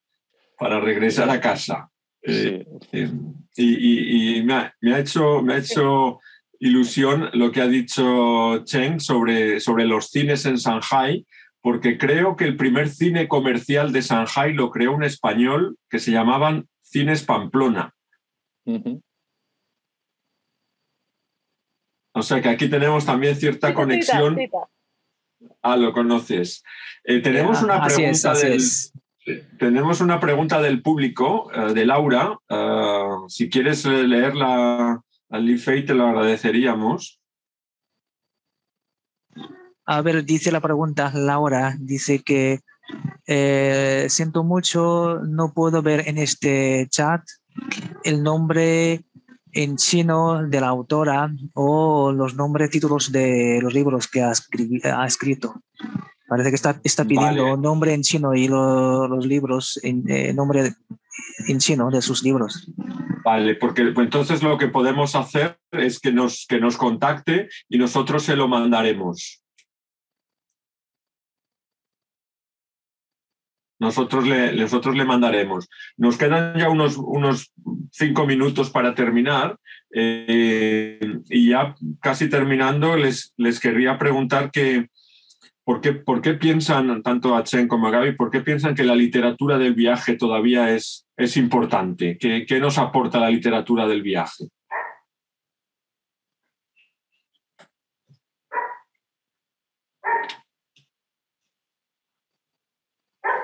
para regresar a casa. Eh, eh, y, me, ha, hecho, me ha hecho ilusión lo que ha dicho Cheng sobre, sobre los cines en Shanghai, porque creo que el primer cine comercial de Shanghai lo creó un español que se llamaban Cines Pamplona. O sea que aquí tenemos también cierta conexión. Ah, lo conoces. Eh, tenemos una pregunta del, tenemos una pregunta del público, eh, de Laura. Eh, si quieres leerla al Lifei, te lo agradeceríamos. A ver, dice la pregunta Laura, dice que eh, siento mucho, no puedo ver en este chat el nombre en chino de la autora o los nombres, títulos de los libros que ha escrito. Parece que está, está pidiendo nombre en chino y los libros en eh, nombre en chino de sus libros. Vale, porque pues, entonces lo que podemos hacer es que nos, que nos contacte y nosotros se lo mandaremos. nosotros le, nosotros le mandaremos. Nos quedan ya unos, unos cinco minutos para terminar eh, y ya casi terminando les, les querría preguntar que, ¿Por qué, ¿Por qué, piensan, tanto a Chen como a Gaby, por qué piensan que la literatura del viaje todavía es, es importante? ¿Qué, ¿Qué, nos aporta la literatura del viaje?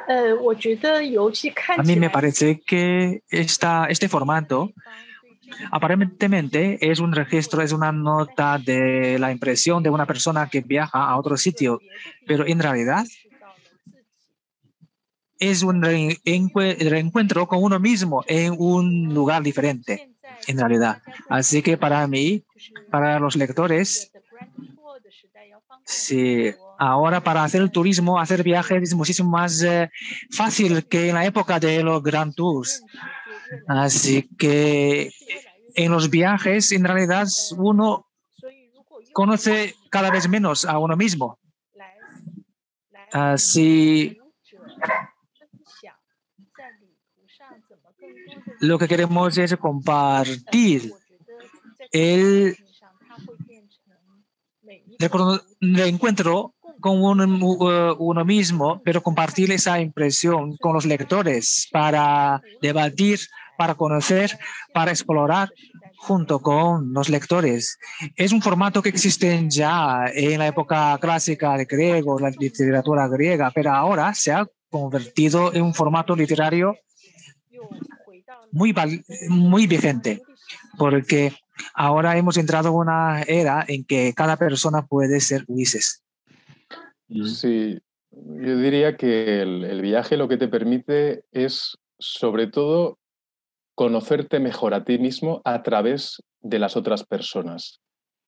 Eh, a mí me parece que esta, este formato aparentemente es un registro, es una nota de la impresión de una persona que viaja a otro sitio, pero en realidad es un reencue- reencuentro con uno mismo en un lugar diferente, en realidad. Así que para mí, para los lectores, Sí, ahora para hacer el turismo, hacer viajes es muchísimo más eh, fácil que en la época de los Grand Tours. Así que en los viajes, en realidad, uno conoce cada vez menos a uno mismo. Así, lo que queremos es compartir el recono- reencuentro con uno, mismo, pero compartir esa impresión con los lectores para debatir, para conocer, para explorar junto con los lectores. Es un formato que existe ya en la época clásica de griego, la literatura griega, pero ahora se ha convertido en un formato literario muy, muy vigente, porque ahora hemos entrado en una era en que cada persona puede ser Ulises. Sí, yo diría que el, viaje lo que te permite es, sobre todo, conocerte mejor a ti mismo a través de las otras personas,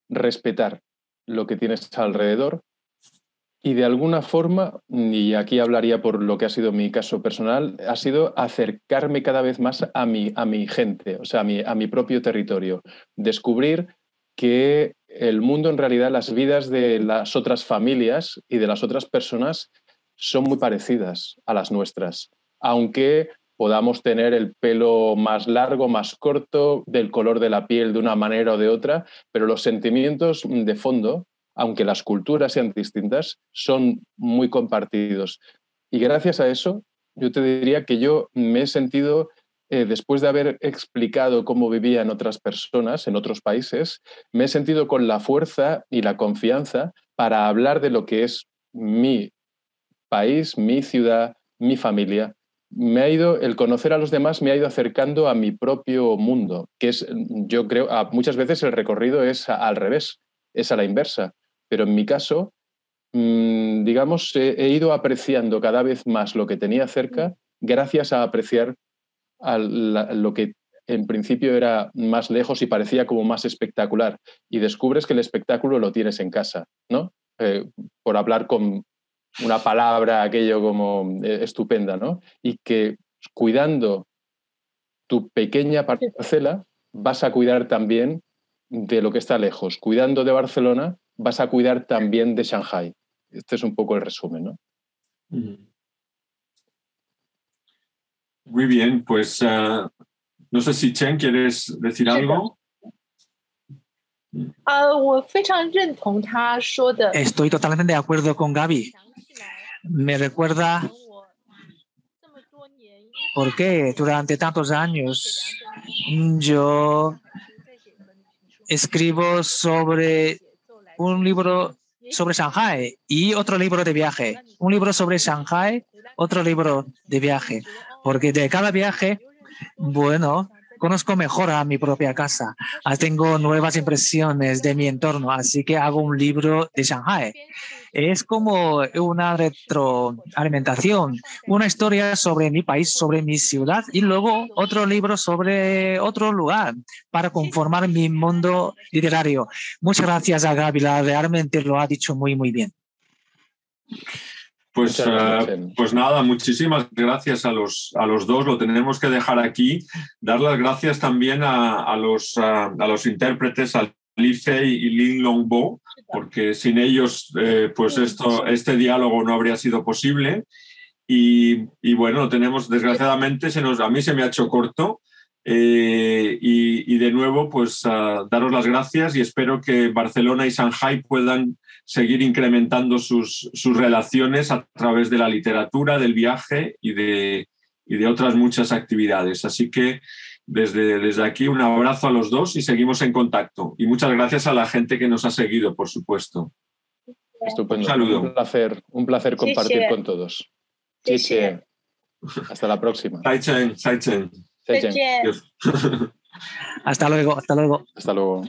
respetar lo que tienes alrededor y de alguna forma, y aquí hablaría por lo que ha sido mi caso personal, ha sido acercarme cada vez más a mi, a mi gente, o sea, a mi, a mi propio territorio, descubrir que el mundo en realidad, las vidas de las otras familias y de las otras personas son muy parecidas a las nuestras, aunque podamos tener el pelo más largo, más corto, del color de la piel de una manera o de otra, pero los sentimientos de fondo, aunque las culturas sean distintas, son muy compartidos. Y gracias a eso, yo te diría que yo me he sentido eh, después de haber explicado cómo vivían otras personas en otros países, me he sentido con la fuerza y la confianza para hablar de lo que es mi país, mi ciudad, mi familia. Me ha ido, el conocer a los demás me ha ido acercando a mi propio mundo, que es, yo creo, muchas veces el recorrido es al revés, es a la inversa. Pero en mi caso, mm, digamos, he, he ido apreciando cada vez más lo que tenía cerca gracias a apreciar a la- lo que en principio era más lejos y parecía como más espectacular. Y descubres que el espectáculo lo tienes en casa, ¿no? Eh, por hablar con una palabra, aquello como eh, estupenda, ¿no? Y que cuidando tu pequeña parcela, vas a cuidar también de lo que está lejos. Cuidando de Barcelona, vas a cuidar también de Shanghai. Este es un poco el resumen, ¿no? Muy bien, pues eh, no sé si Chen, ¿quieres decir algo? Estoy totalmente de acuerdo con Gaby. Me recuerda por qué durante tantos años yo escribo sobre un libro sobre Shanghai y otro libro de viaje, un libro sobre Shanghai, otro libro de viaje. Porque de cada viaje, bueno, conozco mejor a mi propia casa. Ah, Tengo nuevas impresiones de mi entorno, así que hago un libro de Shanghai. Es como una retroalimentación, una historia sobre mi país, sobre mi ciudad y luego otro libro sobre otro lugar para conformar mi mundo literario. Muchas gracias a Gaby, realmente lo ha dicho muy, muy bien. Pues, Muchas gracias, Chen. pues nada, muchísimas gracias a los, a los dos. Lo tenemos que dejar aquí. Dar las gracias también a, a los, a, a los intérpretes, a Li Fei y Lin Longbo, porque sin ellos, eh, pues esto, este diálogo no habría sido posible. y, bueno, tenemos, desgraciadamente, se nos, a mí se me ha hecho corto. Eh, y, de nuevo, pues daros las gracias y espero que Barcelona y Shanghai puedan seguir incrementando sus, sus relaciones a través de la literatura, del viaje y de, y de otras muchas actividades. Así que desde, desde aquí un abrazo a los dos y seguimos en contacto. Y muchas gracias a la gente que nos ha seguido, por supuesto. Estupendo. Un saludo. Un placer, un placer compartir con todos. Sí, sí. Hasta la próxima. Sai Chen, Sai Chen. Hasta luego, hasta luego. Hasta luego.